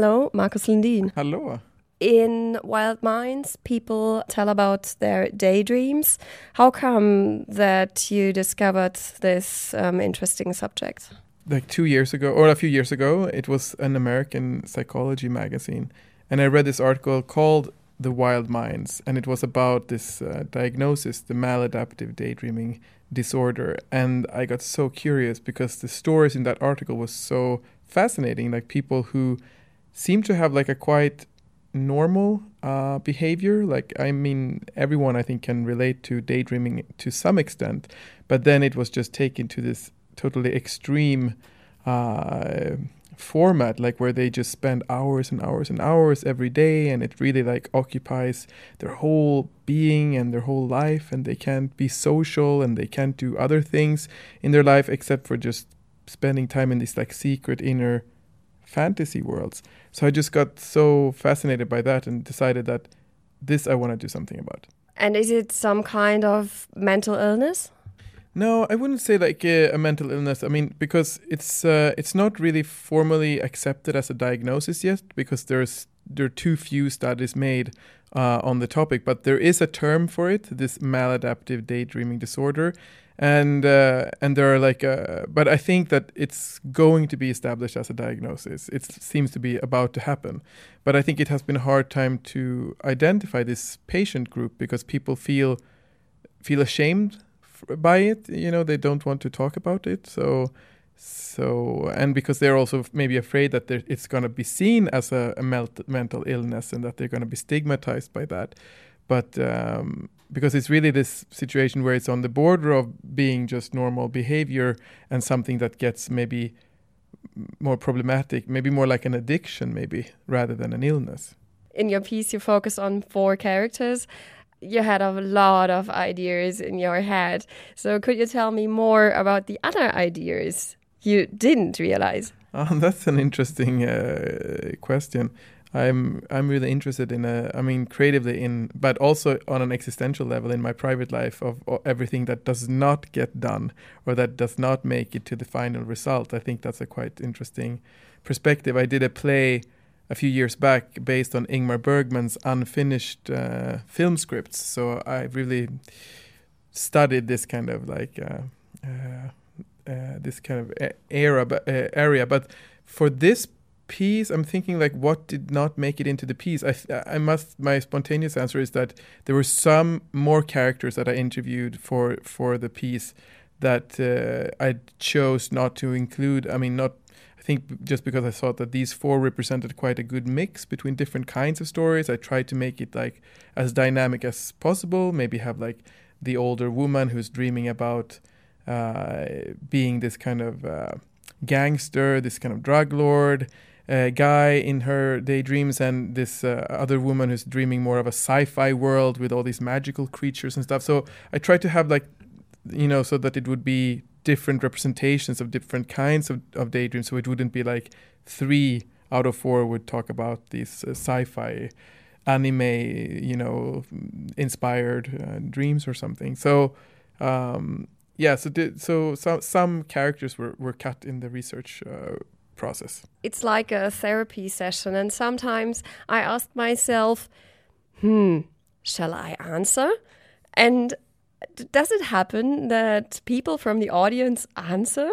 Hello, Marcus Lindeen. Hello. In Wild Minds, people tell about their daydreams. How come that you discovered this um, interesting subject? Like two years ago, or a few years ago, it was an American psychology magazine. And I read this article called The Wild Minds. And it was about this uh, diagnosis, the maladaptive daydreaming disorder. And I got so curious because the stories in that article was so fascinating. Like people who seem to have like a quite normal uh, behavior. Like, I mean, everyone I think can relate to daydreaming to some extent, but then it was just taken to this totally extreme uh, format, like where they just spend hours and hours and hours every day, and it really like occupies their whole being and their whole life, and they can't be social and they can't do other things in their life except for just spending time in this like secret inner fantasy worlds. So I just got so fascinated by that and decided that this I want to do something about. And is it some kind of mental illness? No, I wouldn't say like a, a mental illness. I mean, because it's uh, it's not really formally accepted as a diagnosis yet, because there's there are too few studies made uh, on the topic. But there is a term for it, this maladaptive daydreaming disorder, and uh, and there are like uh, but I think that it's going to be established as a diagnosis. It seems to be about to happen, but I think it has been a hard time to identify this patient group because people feel feel ashamed by it. You know, they don't want to talk about it. So so and because they're also maybe afraid that it's going to be seen as a, a mental illness and that they're going to be stigmatized by that. But um, because it's really this situation where it's on the border of being just normal behavior and something that gets maybe more problematic, maybe more like an addiction, maybe rather than an illness. In your piece, you focus on four characters. You had a lot of ideas in your head. So, could you tell me more about the other ideas you didn't realize? Oh, that's an interesting uh, question. I'm I'm really interested in a I mean creatively in but also on an existential level in my private life of, of, everything that does not get done or that does not make it to the final result. I think that's a quite interesting perspective. I did a play a few years back based on Ingmar Bergman's unfinished uh, film scripts. So I really studied this kind of like uh, uh, uh this kind of era, uh, area. But for this piece i'm thinking like what did not make it into the piece i i must my spontaneous answer is that there were some more characters that i interviewed for for the piece that uh, i chose not to include i mean not i think just because i thought that these four represented quite a good mix between different kinds of stories i tried to make it like as dynamic as possible maybe have like the older woman who's dreaming about uh, being this kind of uh, gangster this kind of drug lord uh, guy in her daydreams and this uh, other woman who's dreaming more of a sci-fi world with all these magical creatures and stuff. So I tried to have like, you know, so that it would be different representations of different kinds of, of daydreams. So it wouldn't be like three out of four would talk about these uh, sci-fi anime, you know, inspired uh, dreams or something. So um, yeah, so did, so some some characters were, were cut in the research uh, process. It's like a therapy session. And sometimes I ask myself, hmm, shall I answer? And does it happen that people from the audience answer?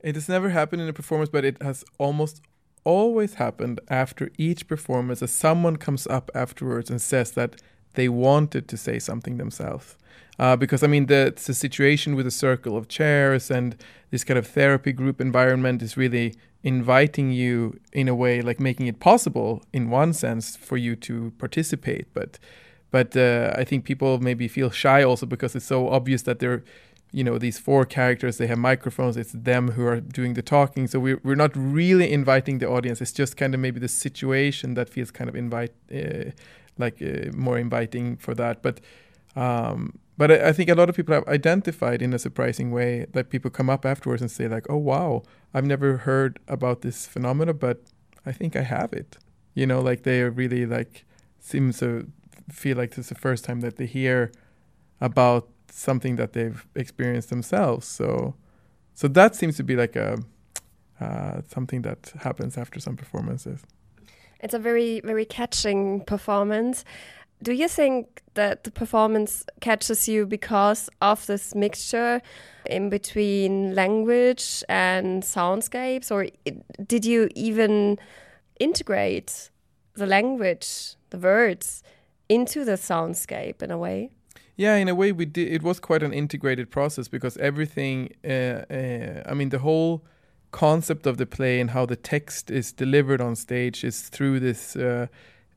It has never happened in a performance, but it has almost always happened after each performance as someone comes up afterwards and says that they wanted to say something themselves. Uh, because I mean, the, the situation with a circle of chairs and this kind of therapy group environment is really inviting you in a way, like making it possible in one sense for you to participate. But but uh, I think people maybe feel shy also because it's so obvious that they're you know these four characters they have microphones it's them who are doing the talking so we're, we're not really inviting the audience it's just kind of maybe the situation that feels kind of invite uh, like uh, more inviting for that but um, but I, I, think a lot of people have identified in a surprising way that people come up afterwards and say like, "Oh wow, I've never heard about this phenomena, but I think I have it." You know, like they really like seem to feel like this is the first time that they hear about something that they've experienced themselves. So, so that seems to be like a uh, something that happens after some performances. It's a very, very catching performance. Do you think that the performance catches you because of this mixture in between language and soundscapes, or did you even integrate the language, the words, into the soundscape in a way? Yeah, in a way, we did. It was quite an integrated process because everything. Uh, uh, I mean, the whole concept of the play and how the text is delivered on stage is through this uh,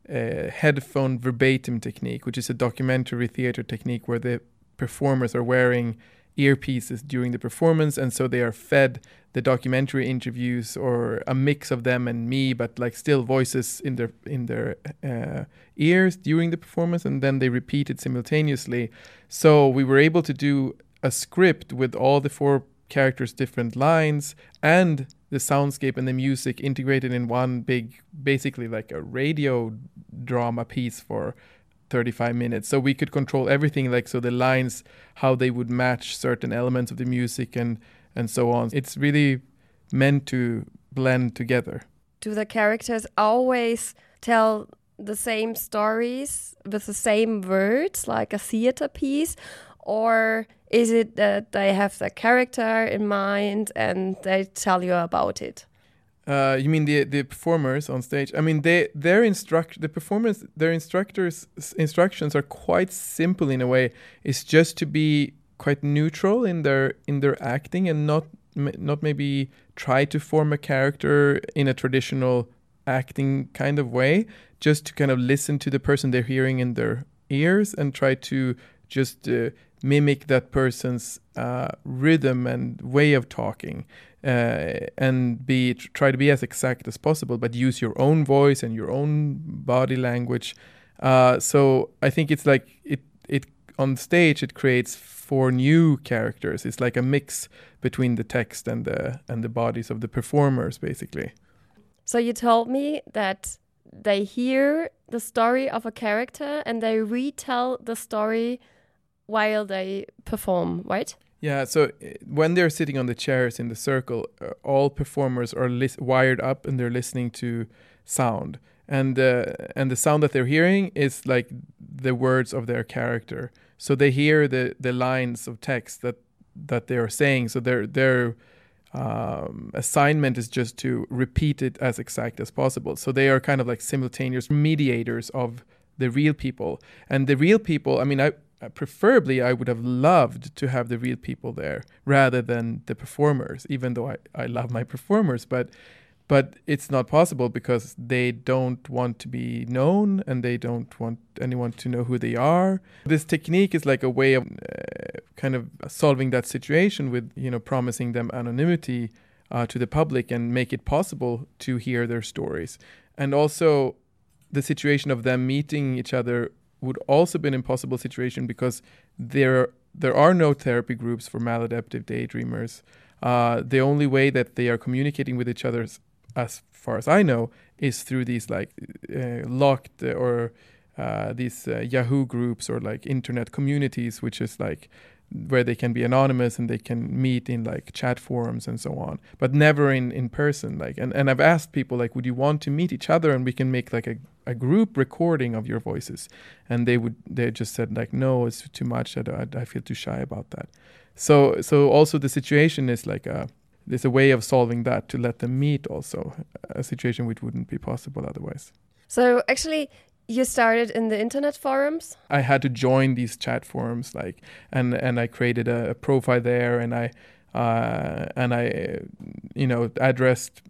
uh, headphone verbatim technique, which is a documentary theater technique where the performers are wearing earpieces during the performance, and so they are fed the documentary interviews or a mix of them and me, but like still voices in their in their uh, ears during the performance, and then they repeat it simultaneously. So we were able to do a script with all the four characters' different lines and the soundscape and the music integrated in one big, basically like a radio drama piece for 35 minutes. So we could control everything, like so the lines, how they would match certain elements of the music and and so on. It's really meant to blend together. Do the characters always tell the same stories with the same words, like a theater piece, or is it that they have the character in mind and they tell you about it? Uh, you mean the the performers on stage? I mean, they their instruct the performers their instructors instructions are quite simple in a way. It's just to be quite neutral in their in their acting and not not maybe try to form a character in a traditional acting kind of way. Just to kind of listen to the person they're hearing in their ears and try to just uh, mimic that person's uh, rhythm and way of talking uh, and be try to be as exact as possible but use your own voice and your own body language. Uh, so i think it's like it it on stage it creates four new characters. It's like a mix between the text and the and the bodies of the performers basically. So you told me that they hear the story of a character and they retell the story while they perform, right? Yeah, so uh, when they're sitting on the chairs in the circle, uh, all performers are wired up and they're listening to sound. And uh, and the sound that they're hearing is like the words of their character. So they hear the the lines of text that that they are saying. So their their um, assignment is just to repeat it as exact as possible. So they are kind of like simultaneous mediators of the real people. And the real people, I mean, I uh, preferably I would have loved to have the real people there rather than the performers, even though I, I love my performers, but but it's not possible because they don't want to be known and they don't want anyone to know who they are. This technique is like a way of uh, kind of solving that situation with you know promising them anonymity uh, to the public and make it possible to hear their stories, and also the situation of them meeting each other would also be an impossible situation because there there are no therapy groups for maladaptive daydreamers. Uh, the only way that they are communicating with each other, as far as I know, is through these like uh, locked or uh, these uh, Yahoo groups or like internet communities, which is like where they can be anonymous and they can meet in like chat forums and so on but never in in person like and, and i've asked people like would you want to meet each other and we can make like a, a group recording of your voices. And they would they just said like no it's too much. I, I, I feel too shy about that. So so also the situation is like a there's a way of solving that to let them meet also a situation which wouldn't be possible otherwise. So actually you started in the internet forums? I had to join these chat forums like and and i created a, a profile there and i uh, and i you know addressed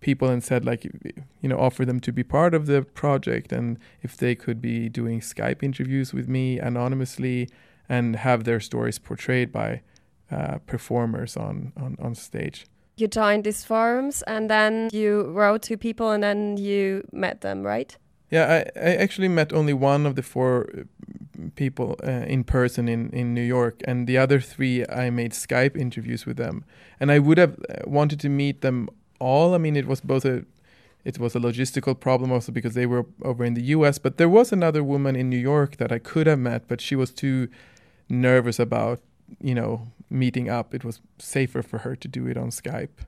people and said like you know offer them to be part of the project and if they could be doing skype interviews with me anonymously and have their stories portrayed by uh, performers on, on on stage you joined these forums and then you wrote to people and then you met them right yeah, I, I actually met only one of the four uh, people uh, in person in, in New York, and the other three I made Skype interviews with them. And I would have uh, wanted to meet them all. I mean, it was both a it was a logistical problem also because they were over in the US. But there was another woman in New York that I could have met, but she was too nervous about, you know, meeting up. It was safer for her to do it on Skype.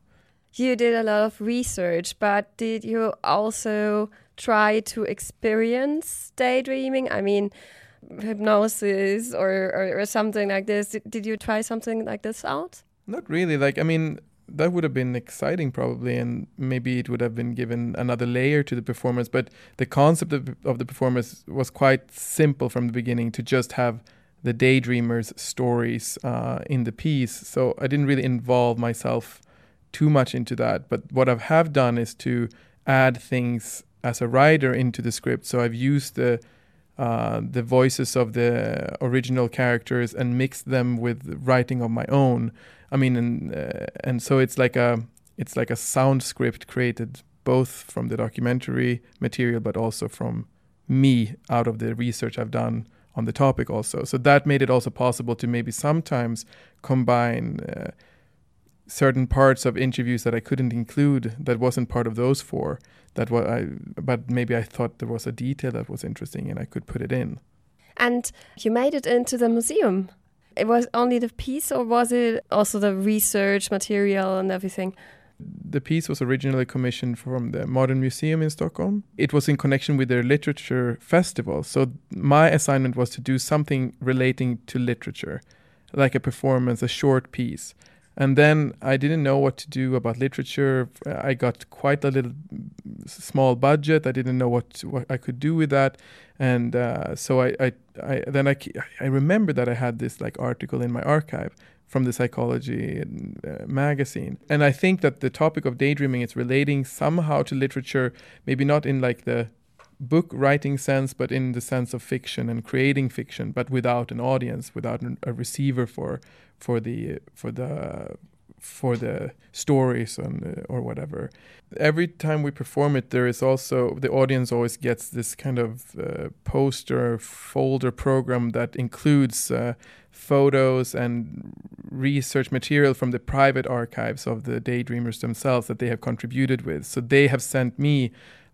You did a lot of research, but did you also try to experience daydreaming? I mean, hypnosis or, or, or something like this. Did, did you try something like this out? Not really. Like, I mean, that would have been exciting probably and maybe it would have been given another layer to the performance but the concept of, of the performance was quite simple from the beginning to just have the daydreamers stories uh, in the piece. So i didn't really involve myself too much into that but what i have done is to add things as a writer into the script. So i've used the uh, the voices of the original characters and mixed them with writing of my own I mean, and uh, and so it's like a it's like a sound script created both from the documentary material, but also from me out of the research I've done on the topic also. So that made it also possible to maybe sometimes combine uh, certain parts of interviews that I couldn't include that wasn't part of those four. That what I but maybe I thought there was a detail that was interesting and I could put it in. And you made it into the museum. It was only the piece, or was it also the research material and everything? The piece was originally commissioned from the Modern Museum in Stockholm. It was in connection with their literature festival. So my assignment was to do something relating to literature, like a performance, a short piece. And then I didn't know what to do about literature. I got quite a little small budget. I didn't know what what I could do with that, and uh, so I, I, I then I I remember that I had this like article in my archive from the psychology uh, magazine and i think that the topic of daydreaming is relating somehow to literature maybe not in like the book writing sense but in the sense of fiction and creating fiction but without an audience without a receiver for for the for the for the stories and or whatever. Every time we perform it, there is also the audience always gets this kind of uh, poster folder program that includes uh, photos and research material from the private archives of the daydreamers themselves that they have contributed with. So they have sent me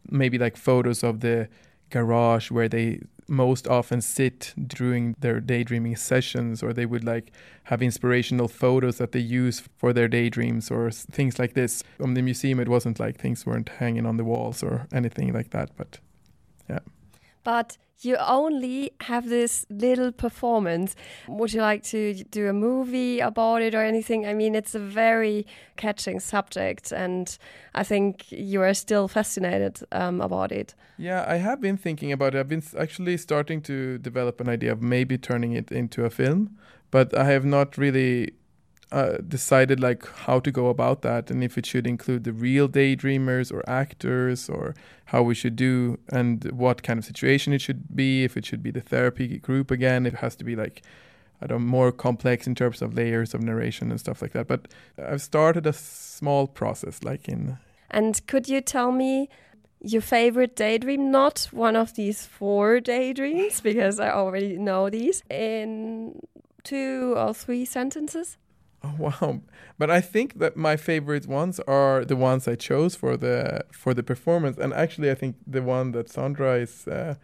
maybe like photos of the garage where they most often sit during their daydreaming sessions or they would like have inspirational photos that they use for their daydreams or things like this. On the museum it wasn't like things weren't hanging on the walls or anything like that but yeah. But you only have this little performance. Would you like to do a movie about it or anything? I mean, it's a very catching subject, and I think you are still fascinated um, about it. Yeah, I have been thinking about it. I've been actually starting to develop an idea of maybe turning it into a film, but I have not really uh, decided like how to go about that and if it should include the real daydreamers or actors or how we should do and what kind of situation it should be if it should be the therapy group again it has to be like I don't more complex in terms of layers of narration and stuff like that. But I've started a small process like in and could you tell me your favorite daydream? Not one of these four daydreams because I already know these. In two or three sentences wow! But I think that my favorite ones are the ones I chose for the for the performance, and actually, I think the one that Sandra is uh,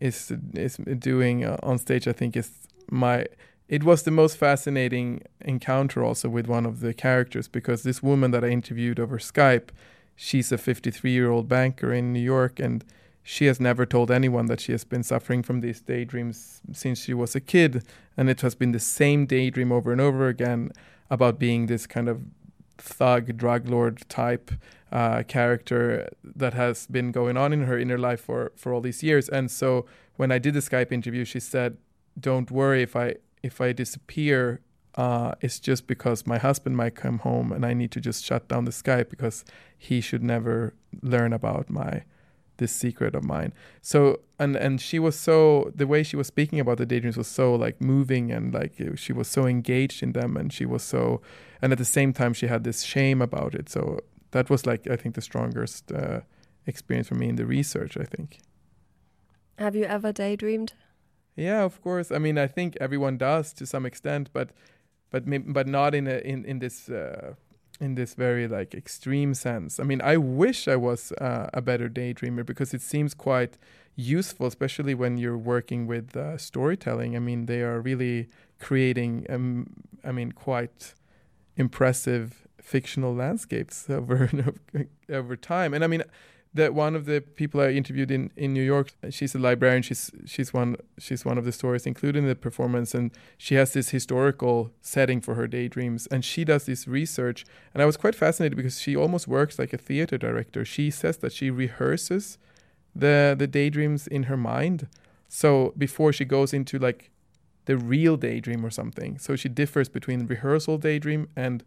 is is doing uh, on stage, I think is my. It was the most fascinating encounter also with one of the characters because this woman that I interviewed over Skype, she's a 53 year old banker in New York, and she has never told anyone that she has been suffering from these daydreams since she was a kid, and it has been the same daydream over and over again about being this kind of thug drug lord type uh, character that has been going on in her inner life for for all these years. And so when I did the Skype interview, she said, "Don't worry if I if I disappear." Uh, it's just because my husband might come home and I need to just shut down the Skype because he should never learn about my this secret of mine. So and and she was so the way she was speaking about the daydreams was so like moving and like she was so engaged in them and she was so and at the same time she had this shame about it. So that was like I think the strongest uh, experience for me in the research. I think. Have you ever daydreamed? Yeah, of course. I mean, I think everyone does to some extent, but but but not in a in in this. Uh, in this very like extreme sense. I mean, I wish I was uh, a better daydreamer because it seems quite useful, especially when you're working with uh, storytelling. I mean, they are really creating, um, I mean, quite impressive fictional landscapes over over time. And I mean, that one of the people I interviewed in, in New York, she's a librarian. She's she's one she's one of the stories included in the performance, and she has this historical setting for her daydreams, and she does this research. And I was quite fascinated because she almost works like a theater director. She says that she rehearses the the daydreams in her mind, so before she goes into like the real daydream or something. So she differs between rehearsal daydream and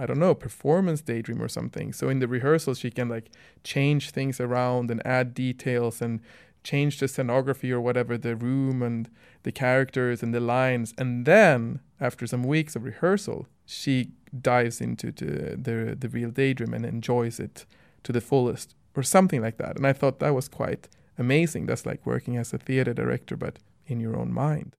I don't know, performance daydream or something. So in the rehearsals, she can like change things around and add details and change the scenography or whatever, the room and the characters and the lines. And then after some weeks of rehearsal, she dives into the, the, the real daydream and enjoys it to the fullest or something like that. And I thought that was quite amazing. That's like working as a theater director, but in your own mind.